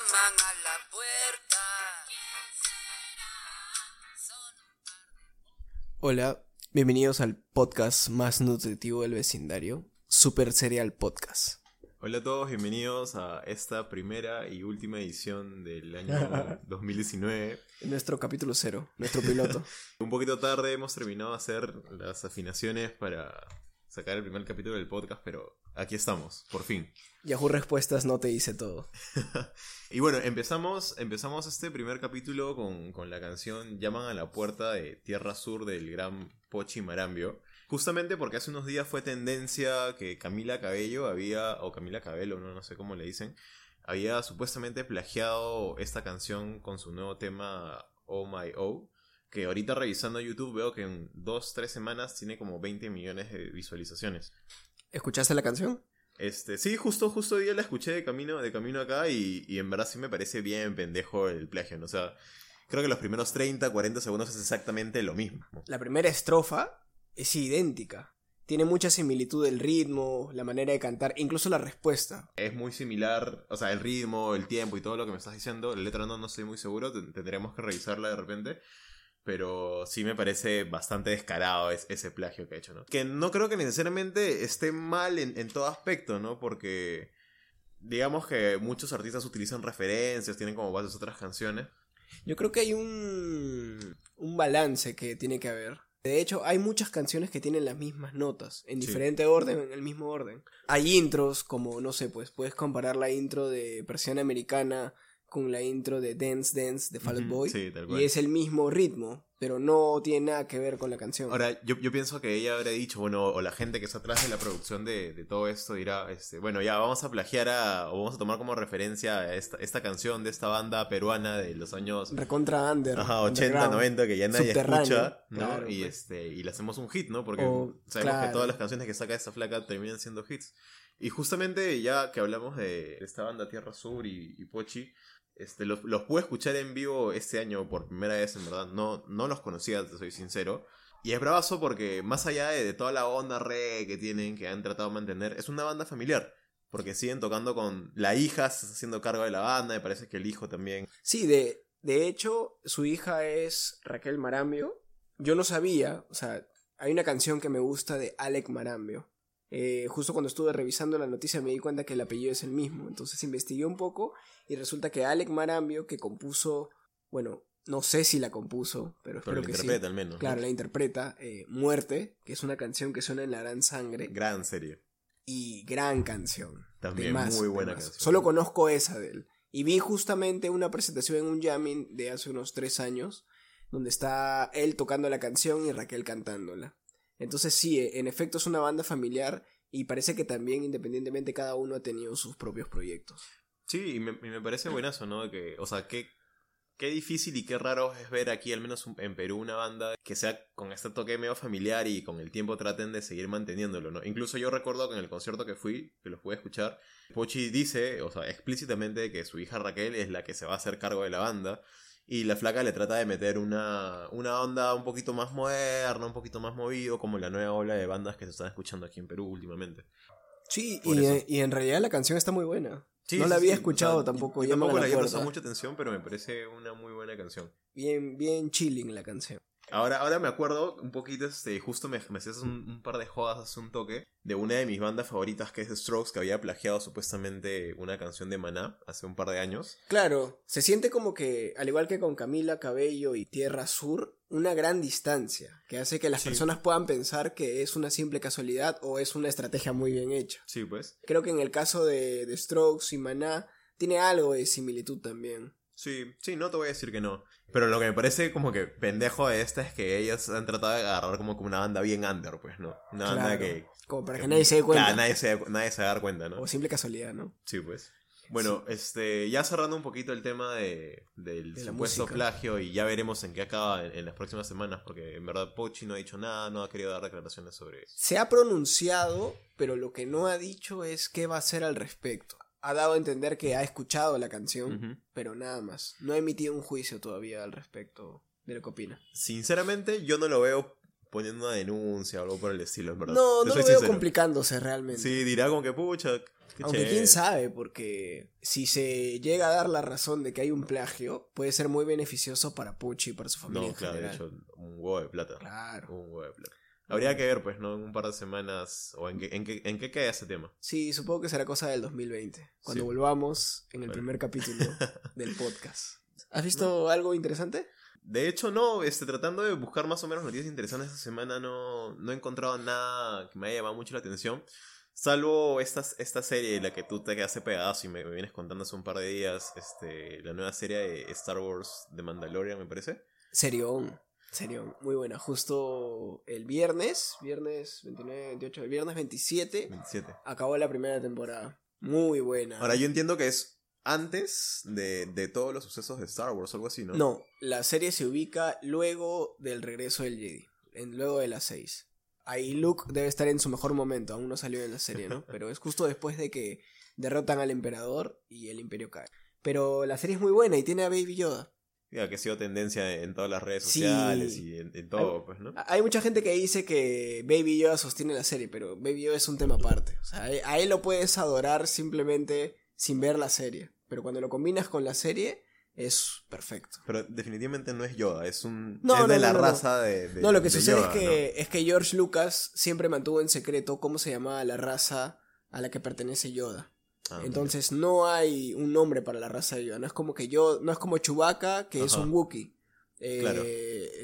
llaman a la puerta. Hola, bienvenidos al podcast más nutritivo del vecindario, Super Serial Podcast. Hola a todos, bienvenidos a esta primera y última edición del año 2019. Nuestro capítulo cero, nuestro piloto. Un poquito tarde hemos terminado de hacer las afinaciones para sacar el primer capítulo del podcast, pero aquí estamos, por fin. Yahoo Respuestas no te dice todo. y bueno, empezamos, empezamos este primer capítulo con, con, la canción Llaman a la puerta de Tierra Sur del gran Pochi Marambio. Justamente porque hace unos días fue tendencia que Camila Cabello había, o Camila Cabello, no, no sé cómo le dicen, había supuestamente plagiado esta canción con su nuevo tema Oh My Oh, que ahorita revisando YouTube veo que en dos, tres semanas tiene como 20 millones de visualizaciones. ¿Escuchaste la canción? Este, sí, justo, justo hoy día la escuché de camino, de camino acá y, y en verdad sí me parece bien pendejo el plagio, ¿no? O sea, creo que los primeros 30, 40 segundos es exactamente lo mismo. La primera estrofa es idéntica. Tiene mucha similitud el ritmo, la manera de cantar, incluso la respuesta. Es muy similar, o sea, el ritmo, el tiempo y todo lo que me estás diciendo. La letra no, no estoy muy seguro, tendremos que revisarla de repente. Pero sí me parece bastante descarado ese plagio que ha hecho, ¿no? Que no creo que necesariamente esté mal en, en todo aspecto, ¿no? Porque digamos que muchos artistas utilizan referencias, tienen como bases otras canciones. Yo creo que hay un, un balance que tiene que haber. De hecho, hay muchas canciones que tienen las mismas notas, en diferente orden, en el mismo orden. Hay intros, como, no sé, pues puedes comparar la intro de Persiana Americana con la intro de Dance Dance de Fall Out Boy. Sí, tal cual. Y es el mismo ritmo, pero no tiene nada que ver con la canción. Ahora, yo, yo pienso que ella habría dicho, bueno, o la gente que está atrás de la producción de, de todo esto dirá, este, bueno, ya vamos a plagiar a, o vamos a tomar como referencia a esta, esta canción de esta banda peruana de los años... Recontra under. Ajá, 80, 90, que ya nadie escucha, ¿no? claro, y, pues. este, y le hacemos un hit, ¿no? Porque O- sabemos claro. que todas las canciones que saca esta flaca terminan siendo hits. Y justamente ya que hablamos de esta banda Tierra Sur y, y Pochi, este, los, pude escuchar en vivo este año por primera vez, en verdad. No, no los conocía, te soy sincero. Y es bravazo porque más allá de, toda la onda re que tienen, que han tratado de mantener, es una banda familiar. Porque siguen tocando con... La hija se está haciendo cargo de la banda, me parece que el hijo también. Sí, de, de hecho, su hija es Raquel Marambio. Yo no sabía, o sea, hay una canción que me gusta de Alec Marambio. Eh, justo cuando estuve revisando la noticia me di cuenta que el apellido es el mismo. Entonces investigué un poco y resulta que Alec Marambio, que compuso, bueno, no sé si la compuso, pero Pero espero lo que interpreta sí. al menos. ¿no? Claro, la interpreta eh, Muerte, que es una canción que suena en La Gran Sangre. Gran serie. y gran canción. También, muy buena canción. Solo conozco esa de él. Y vi justamente una presentación en un jamming de hace unos tres años, donde está él tocando la canción y Raquel cantándola. Entonces sí, eh, en efecto es una banda familiar y parece que también independientemente cada uno ha tenido sus propios proyectos. Sí, y me, me parece buenazo, ¿no? Que, o sea, qué, qué difícil y qué raro es ver aquí, al menos en Perú, una banda que sea con este toque medio familiar y con el tiempo traten de seguir manteniéndolo, ¿no? Incluso yo recuerdo que en el concierto que fui, que los pude escuchar, Pochi dice, o sea, explícitamente que su hija Raquel es la que se va a hacer cargo de la banda. Y la flaca le trata de meter una, una onda un poquito más moderna, un poquito más movido, como la nueva ola de bandas que se están escuchando aquí en Perú últimamente. Sí, y, eh, y en realidad la canción está muy buena. Sí, no la había sí. escuchado O sea, tampoco, Yo, tampoco la había prestado mucha atención, pero me parece una muy buena canción. Bien, bien chilling la canción. Ahora, ahora me acuerdo un poquito, este, justo me, me hacías un, un par de jodas hace un toque de una de mis bandas favoritas que es The Strokes, que había plagiado supuestamente una canción de Maná hace un par de años. Claro, se siente como que, al igual que con Camila Cabello y Tierra Sur, una gran distancia, que hace que las Sí. personas puedan pensar que es una simple casualidad o es una estrategia muy bien hecha. Sí, pues. Creo que en el caso de, de Strokes y Maná, tiene algo de similitud también. Sí, sí, no te voy a decir que no. Pero lo que me parece como que pendejo de esta es que ellas han tratado de agarrar como, una banda bien under, pues, ¿no? Una banda Claro, que... Como para que, que- nadie se dé cuenta. Claro, nadie se, nadie se va a dar cuenta, ¿no? O simple casualidad, ¿no? Sí, pues. Bueno, este, ya cerrando un poquito el tema de, del De supuesto plagio y ya veremos en qué acaba en, en las próximas semanas, porque en verdad Pochi no ha dicho nada, no ha querido dar declaraciones sobre eso. Se ha pronunciado, pero lo que no ha dicho es qué va a hacer al respecto. Ha dado a entender que ha escuchado la canción, pero nada más. No ha emitido un juicio todavía al respecto de lo que opina. Sinceramente, yo no lo veo poniendo una denuncia o algo por el estilo, en verdad. No, no lo veo complicándose realmente. Sí, dirá como que pucha, Qué Aunque chévere. quién sabe, porque si se llega a dar la razón de que hay un plagio, puede ser muy beneficioso para Pucci y para su familia No, en claro, de general. hecho, un huevo de plata. Claro. Un huevo de plata. Habría que ver, pues, ¿no? En un par de semanas. ¿O en qué, en qué, en qué queda ese tema? Sí, supongo que será cosa del 2020, cuando Sí. volvamos en el Bueno. primer capítulo del podcast. ¿Has visto algo interesante? De hecho, no, este, tratando de buscar más o menos noticias interesantes esta semana, no, no he encontrado nada que me haya llamado mucho la atención. Salvo esta, esta serie, la que tú te quedaste pedazo y me, me vienes contando hace un par de días, este, la nueva serie de Star Wars de Mandalorian, me parece. Serión. Serión, muy buena. Justo el viernes, viernes 29, 28, el viernes 27, 27. acabó la primera temporada. Muy buena. Ahora, yo entiendo que es antes de, de todos los sucesos de Star Wars o algo así, ¿no? No, la serie se ubica luego del regreso del Jedi, en, luego de las 6. Ahí Luke debe estar en su mejor momento, aún no salió en la serie, ¿no? Pero es justo después de que derrotan al emperador y el imperio cae. Pero la serie es muy buena y tiene a Baby Yoda. Que ha sido tendencia en todas las redes Sí. sociales y en, en todo, pues, ¿no? Hay mucha gente que dice que Baby Yoda sostiene la serie, pero Baby Yoda es un tema aparte. O sea, a él lo puedes adorar simplemente sin ver la serie. Pero cuando lo combinas con la serie, es perfecto. Pero definitivamente no es Yoda, es un. No, es de no, la raza de, de- No, lo que de sucede Yoda, es, que, es que George Lucas siempre mantuvo en secreto cómo se llamaba la raza a la que pertenece Yoda. Ah, Entonces no hay un nombre para la raza de Yoda. No es como que yo, no es como Chewbacca, que es un Wookiee. Eh, Claro.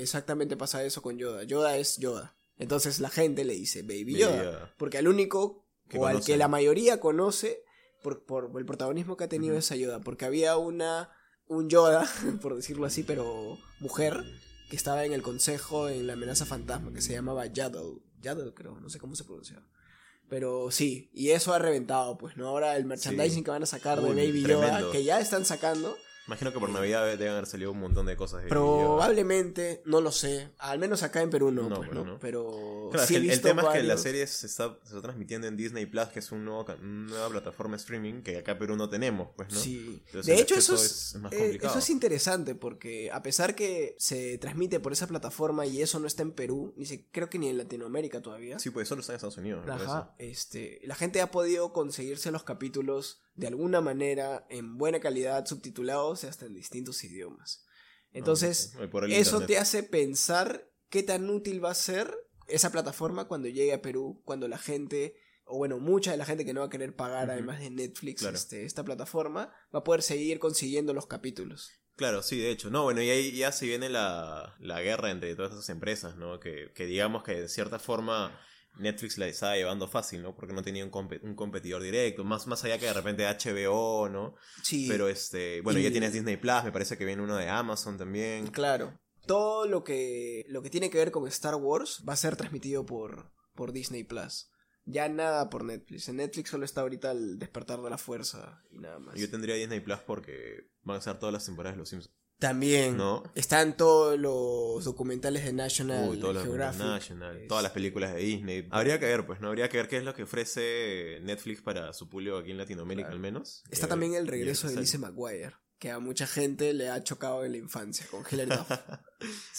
Exactamente pasa eso con Yoda. Yoda es Yoda. Entonces la gente le dice Baby Baby Yoda. Porque al único, Que o al que la mayoría conoce, por, por el protagonismo que ha tenido Ujú. esa Yoda. Porque había una, un Yoda, por decirlo así, pero mujer, que estaba en el consejo en la amenaza fantasma, que se llamaba Yaddle. Yaddle, creo, no sé cómo se pronunciaba. Pero sí, y eso ha reventado, pues, ¿no? Ahora el merchandising Sí. que van a sacar de Baby Yoda, que ya están sacando, Imagino que por Navidad deben haber salido un montón de cosas de probablemente, no lo sé, al menos acá en Perú no, No, pues, pero ¿no? no. Pero Claro, es sí que he el, tema es que la serie se está, se está transmitiendo en Disney Plus, que es un nuevo, ca- una nueva plataforma de streaming que acá en Perú no tenemos, pues, ¿no? Sí. Entonces, de hecho, eso es, es más eh, complicado. eso es interesante porque a pesar que se transmite por esa plataforma y eso no está en Perú, ni se, creo que ni en Latinoamérica todavía. Sí, pues solo está en Estados Unidos. Ajá, este, la gente ha podido conseguirse los capítulos de alguna manera en buena calidad, subtitulados hasta en distintos idiomas. Entonces, Ah, el eso internet. te hace pensar qué tan útil va a ser esa plataforma cuando llegue a Perú, cuando la gente, o bueno, mucha de la gente que no va a querer pagar, además de Netflix, Claro. este, esta plataforma, va a poder seguir consiguiendo los capítulos. Claro, sí, de hecho. No, bueno, y ahí ya se viene la, la guerra entre todas esas empresas, ¿no? Que, que digamos que de cierta forma Netflix la estaba llevando fácil, ¿no? Porque no tenía un, compe- un competidor directo, más, más allá que de repente HBO, ¿no? Sí, Pero este, bueno, Y- ya tienes Disney Plus, me parece que viene uno de Amazon también. claro. Todo lo que, lo que tiene que ver con Star Wars va a ser transmitido por, por Disney Plus. Ya nada por Netflix. En Netflix solo está ahorita el despertar de la fuerza y nada más. Yo tendría Disney Plus porque van a ser todas las temporadas de Los Simpsons. También ¿No? están todos los documentales de National Uy, todos los Geographic. National, Es- todas las películas de Disney. Habría que ver, pues, ¿no? Habría que ver qué es lo que ofrece Netflix para su público aquí en Latinoamérica, Claro. al menos. Está Eh, también el regreso de. Lizzie McGuire, que a mucha gente le ha chocado en la infancia con Hilary Duff.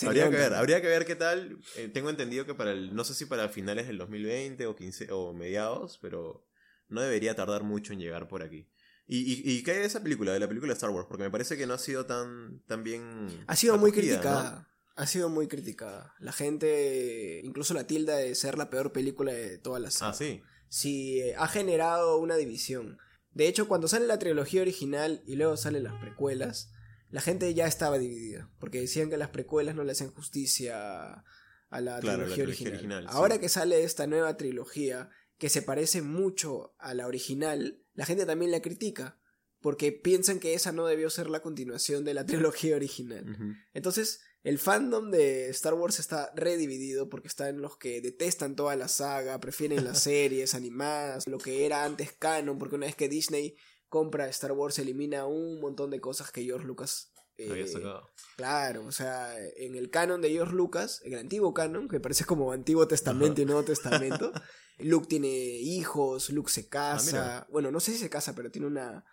Habría que ver, habría que ver qué tal. Eh, tengo entendido que para el, no sé si para finales del 2020 o 15 o mediados, pero no debería tardar mucho en llegar por aquí. ¿Y, y, y qué hay de esa película, de la película de Star Wars? Porque me parece que no ha sido tan, tan bien. Ha sido muy criticada. Ha sido muy criticada. La gente incluso la tilda de ser la peor película de todas las ¿no? Ah, sí. sí eh, ha generado una división. De hecho, cuando sale la trilogía original y luego salen las precuelas, la gente ya estaba dividida, porque decían que las precuelas no le hacen justicia a la Claro, la trilogía, original. sí. Ahora que sale esta nueva trilogía, que se parece mucho a la original, la gente también la critica, porque piensan que esa no debió ser la continuación de la trilogía original. Entonces, el fandom de Star Wars está redividido porque están los que detestan toda la saga, prefieren las series animadas, lo que era antes canon, porque una vez que Disney compra Star Wars elimina un montón de cosas que George Lucas... eh, Había sacado. claro, o sea, en el canon de George Lucas, en el antiguo canon, que parece como Antiguo Testamento y Nuevo Testamento, Luke tiene hijos, Luke se casa, Ah, mira. bueno, no sé si se casa, pero tiene una,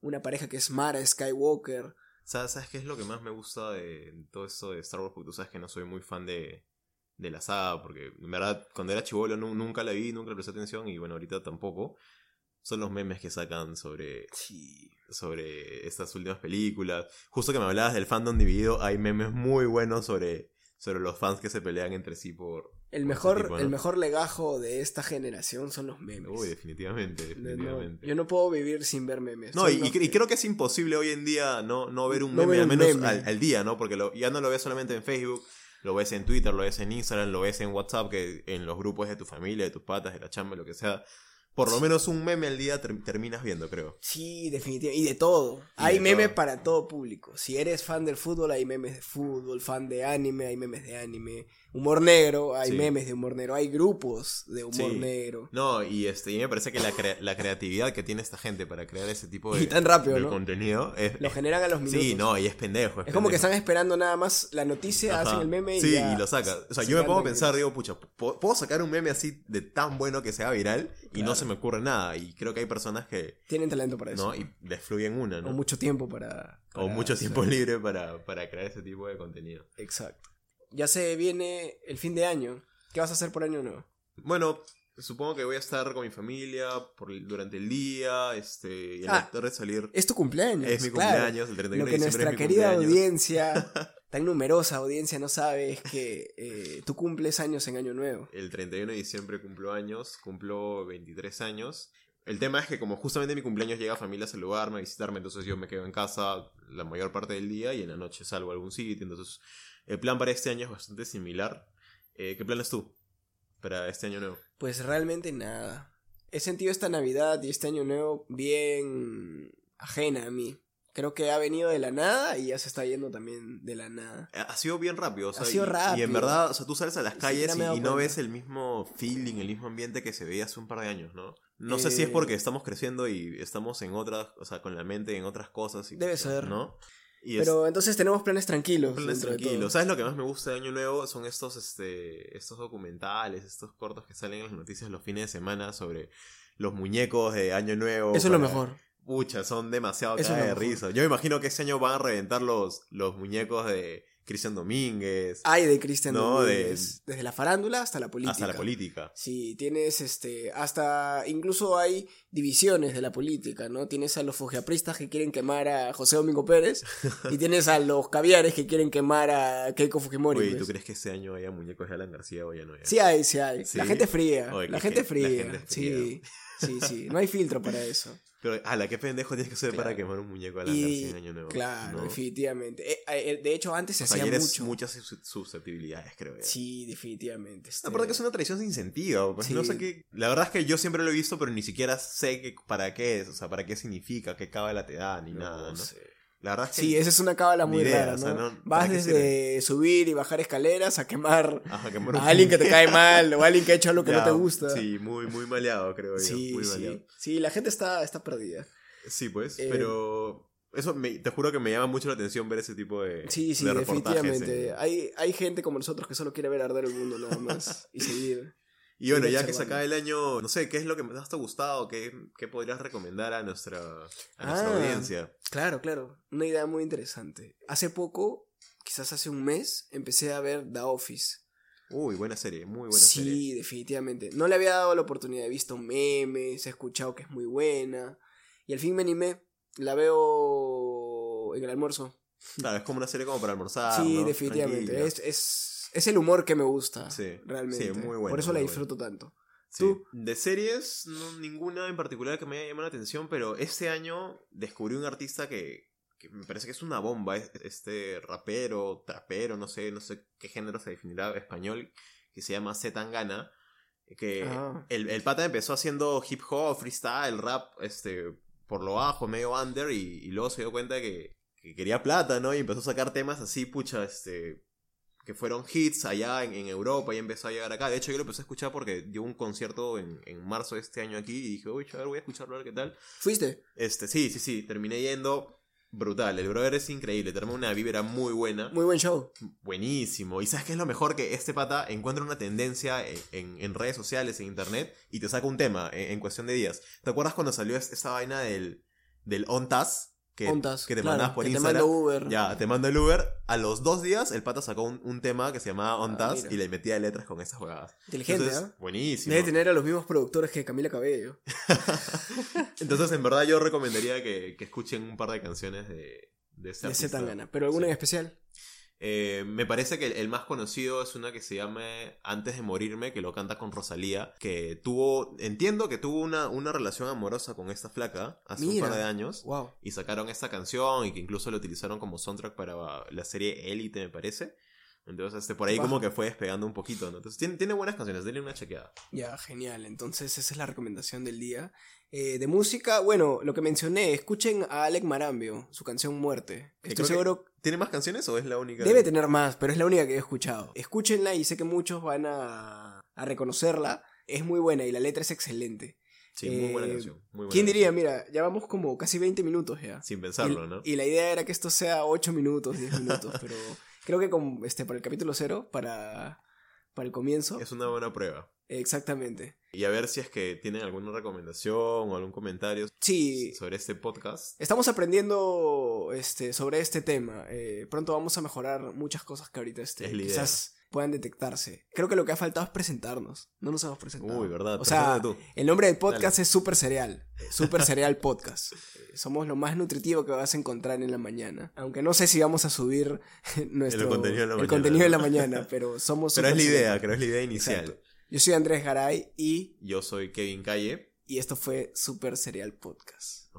una pareja que es Mara Skywalker. ¿Sabes, ¿Sabes qué es lo que más me gusta de todo esto de Star Wars? Porque tú sabes que no soy muy fan de, de la saga, porque en verdad cuando era chivolo nu- nunca la vi, nunca le presté atención y bueno, ahorita tampoco. Son los memes que sacan sobre, Sí. sobre estas últimas películas. Justo que me hablabas del fandom dividido, hay memes muy buenos sobre, sobre los fans que se pelean entre sí por... El por mejor, ese tipo, ¿no? el mejor legajo de esta generación son los memes. Uy, definitivamente, no, definitivamente. yo no puedo vivir sin ver memes. No, y, creo que es imposible hoy en día no, no ver un meme, ver al menos meme. Al, al día, ¿no? Porque lo- ya no lo ves solamente en Facebook, lo ves en Twitter, lo ves en Instagram, lo ves en WhatsApp, que en los grupos de tu familia, de tus patas, de la chamba, lo que sea. Por lo menos un meme al día ter- terminas viendo, creo. Sí, definitivamente. Y de todo. Y hay de memes todo. para todo público. Si eres fan del fútbol, hay memes de fútbol. Fan de anime, hay memes de anime. Humor negro, hay Sí. memes de humor negro. Hay grupos de humor Sí. negro. No, y este y me parece que la, crea- la creatividad que tiene esta gente para crear ese tipo de, Y tan rápido, de ¿no? contenido es, Lo generan a los minutos. Sí, no, y es pendejo. Es, Es como que están esperando nada más la noticia, Ajá. hacen el meme y Sí, ya y lo saca. O sea, se yo me pongo a pensar, digo, pucha, ¿puedo puedo sacar un meme así de tan bueno que sea viral? Y Claro. no se me ocurre nada. Y creo que hay personas que, Tienen talento para eso. ¿no? Y les fluyen una, ¿no? O mucho tiempo para... O mucho hacer- tiempo libre para, para crear ese tipo de contenido. Exacto. Ya se viene el fin de año. ¿Qué vas a hacer por año nuevo? Bueno, supongo que voy a estar con mi familia por, durante el día, este, y en Ah, la tarde salir. Es tu cumpleaños. Es mi claro. cumpleaños, el 31 Lo que nuestra es mi querida cumpleaños. audiencia, tan numerosa audiencia, no sabe es que eh, tú cumples años en Año Nuevo. El 31 de diciembre cumplo años, cumplo 23 años. El tema es que como justamente mi cumpleaños llega familia a saludarme, a visitarme, entonces yo me quedo en casa la mayor parte del día y en la noche salgo a algún sitio. Entonces el plan para este año es bastante similar. Eh, ¿Qué planes tú para este año nuevo? Pues realmente nada. He sentido esta Navidad y este Año Nuevo bien ajena a mí. Creo que ha venido de la nada y ya se está yendo también de la nada. Eh, Ha sido bien rápido, o sea, Ha sido y- Y, rápido. en verdad, o sea, tú sales a las calles y, y no ves el mismo feeling, el mismo ambiente que se veía hace un par de años, ¿no? No sé si es Eh, porque estamos creciendo y estamos en otras, o sea, con la mente en otras cosas. Y, Debe ser. ¿no? Y es- Pero entonces tenemos planes tranquilos. planes tranquilos. ¿Sabes lo que más me gusta de Año Nuevo? Son estos, este, estos documentales, estos cortos que salen en las noticias los fines de semana sobre los muñecos de Año Nuevo. Eso es lo mejor. Pucha, son demasiado Eso lo de risa. Yo me imagino que este año van a reventar los, los muñecos de Cristian Domínguez. Hay de Cristian No, de- Domínguez, Desde la farándula hasta la política. hasta la política. Sí, tienes este. Hasta. Incluso hay divisiones de la política, ¿no? Tienes a los fujiapristas que quieren quemar a José Domingo Pérez. y tienes a los caviares que quieren quemar a Keiko Fujimori. Oye, pues. ¿tú crees que este año haya muñecos de Alan García o ya no? haya? Sí hay, sí hay. Sí. La gente fría. Oye, la, gente gen- fría. la gente fría. Sí, sí, sí. No hay filtro para eso. Pero, ala, qué pendejo tienes que ser para quemar un muñeco de Alan Y, en Año Nuevo. claro, ¿no? definitivamente. Eh, eh, de hecho, antes se O sea, hacía mucho. muchas sus- susceptibilidades, creo. ya. Sí, definitivamente. este, Aparte que es una tradición sin sentido. Pues Sí. no sé qué. La verdad es que yo siempre lo he visto, pero ni siquiera sé que, para qué es, o sea, para qué significa, qué cábala te da, ni no nada, ¿no? sé. La verdad es que. Sí, esa es una cábala muy idea, rara, o sea, ¿no? Vas ¿para qué desde subir y bajar escaleras a quemar Ajá, quemar un a alguien que te cae mal o a alguien que ha hecho algo que Ya, no te gusta. Sí, muy, muy maleado, creo yo. sí, muy sí. maleado. Sí, la gente está, está perdida. Sí, pues, Eh, pero. Eso me- te juro que me llama mucho la atención ver ese tipo de. Sí, sí, de definitivamente. en- Hay, hay gente como nosotros que solo quiere ver arder el mundo nada más y seguir. Y bueno, Sí, ya que se acaba el año, no sé, ¿qué es lo que más te ha gustado? ¿Qué, qué podrías recomendar a nuestra, a nuestra Ah. audiencia? Claro, claro. Una idea muy interesante. Hace poco, quizás hace un mes, empecé a ver The Office. Uy, buena serie, muy buena sí, serie. definitivamente. No le había dado la oportunidad. He visto memes, he escuchado que es muy buena. Y al fin me animé. La veo en el almuerzo. Claro, es como una serie como para almorzar. sí, ¿no? definitivamente. Es, es el humor que me gusta. Sí, realmente. sí, muy bueno, Por eso la disfruto tanto. Sí. ¿Tú? De series, no, ninguna en particular que me haya llamado la atención, pero este año descubrí un artista que, que me parece que es una bomba, es- este rapero, trapero, no sé, no sé qué género se definirá español, que se llama Z Tangana, que Ah. el, el pata empezó haciendo hip hop, freestyle, rap, este, por lo bajo, medio under, y, y luego se dio cuenta de que, que quería plata, ¿no? Y empezó a sacar temas así, pucha, este, que fueron hits allá en, en Europa y empezó a llegar acá. De hecho, yo lo empecé a escuchar porque dio un concierto en, en marzo de este año aquí y dije, uy, a ver, voy a escucharlo a ver qué tal. ¿Fuiste? Este, sí, sí, sí, terminé yendo. Brutal, el brother es increíble, te arma una vibra muy buena, Muy buen show. buenísimo. Y sabes qué es lo mejor que este pata encuentra una tendencia en, en- en redes sociales, en internet, y te saca un tema en, en cuestión de días. ¿Te acuerdas cuando salió es- esta vaina del, del ONTAS? Que, Ontas, que te claro, mandabas por que te Instagram. mando Uber. Ya, te mando el Uber. A los dos días, el pata sacó un, un tema que se llamaba Ontas Ah, mira. y le metía letras con esas jugadas. Inteligente, Entonces, ¿ah? Buenísimo. Debe tener a los mismos productores que Camila Cabello. Entonces, en verdad, yo recomendaría que, que escuchen un par de canciones de, de ese De artista. Zetangana. ¿Pero alguna Sí. en especial? Eh, me parece que el, el más conocido es una que se llama Antes de morirme, que lo canta con Rosalía, que tuvo, entiendo que tuvo una, una relación amorosa con esta flaca hace Mira. un par de años. Wow. Y sacaron esta canción y que incluso la utilizaron como soundtrack para la serie Elite, me parece. Entonces, este, por ahí como que fue despegando un poquito, ¿no? Entonces, tiene, tiene buenas canciones, denle una chequeada. Ya, genial. Entonces, esa es la recomendación del día. Eh, de música, bueno, lo que mencioné, escuchen a Alec Marambio, su canción Muerte. Estoy seguro ¿Tiene más canciones o es la única? Debe tener más, pero es la única que he escuchado. Escúchenla y sé que muchos van a, a reconocerla. Es muy buena y la letra es excelente. Sí, muy buena Eh, canción. muy buena ¿Quién diría? canción. Mira, ya vamos como casi 20 minutos ya. Sin pensarlo, y, ¿no? y la idea era que esto sea 8 minutos, 10 minutos, pero creo que con, este, para el capítulo 0, para, para el comienzo. Es una buena prueba. Exactamente. Y a ver si es que tienen alguna recomendación o algún comentario Sí, sobre este podcast. Estamos aprendiendo este, sobre este tema. Eh, pronto vamos a mejorar muchas cosas que ahorita este, Es quizás puedan detectarse. Creo que lo que ha faltado es presentarnos. No nos hemos presentado. Uy, verdad. O sea, tú. el nombre del podcast es Super Cereal. Super Cereal Podcast. Eh, Somos lo más nutritivo que vas a encontrar en la mañana. Aunque no sé si vamos a subir nuestro, El contenido en la mañana, contenido en la ¿no? mañana, pero somos Pero es la idea, Cereal. creo es la idea inicial. Exacto. Yo soy Andrés Garay y, Yo soy Kevin Calle. y esto fue Super Cereal Podcast.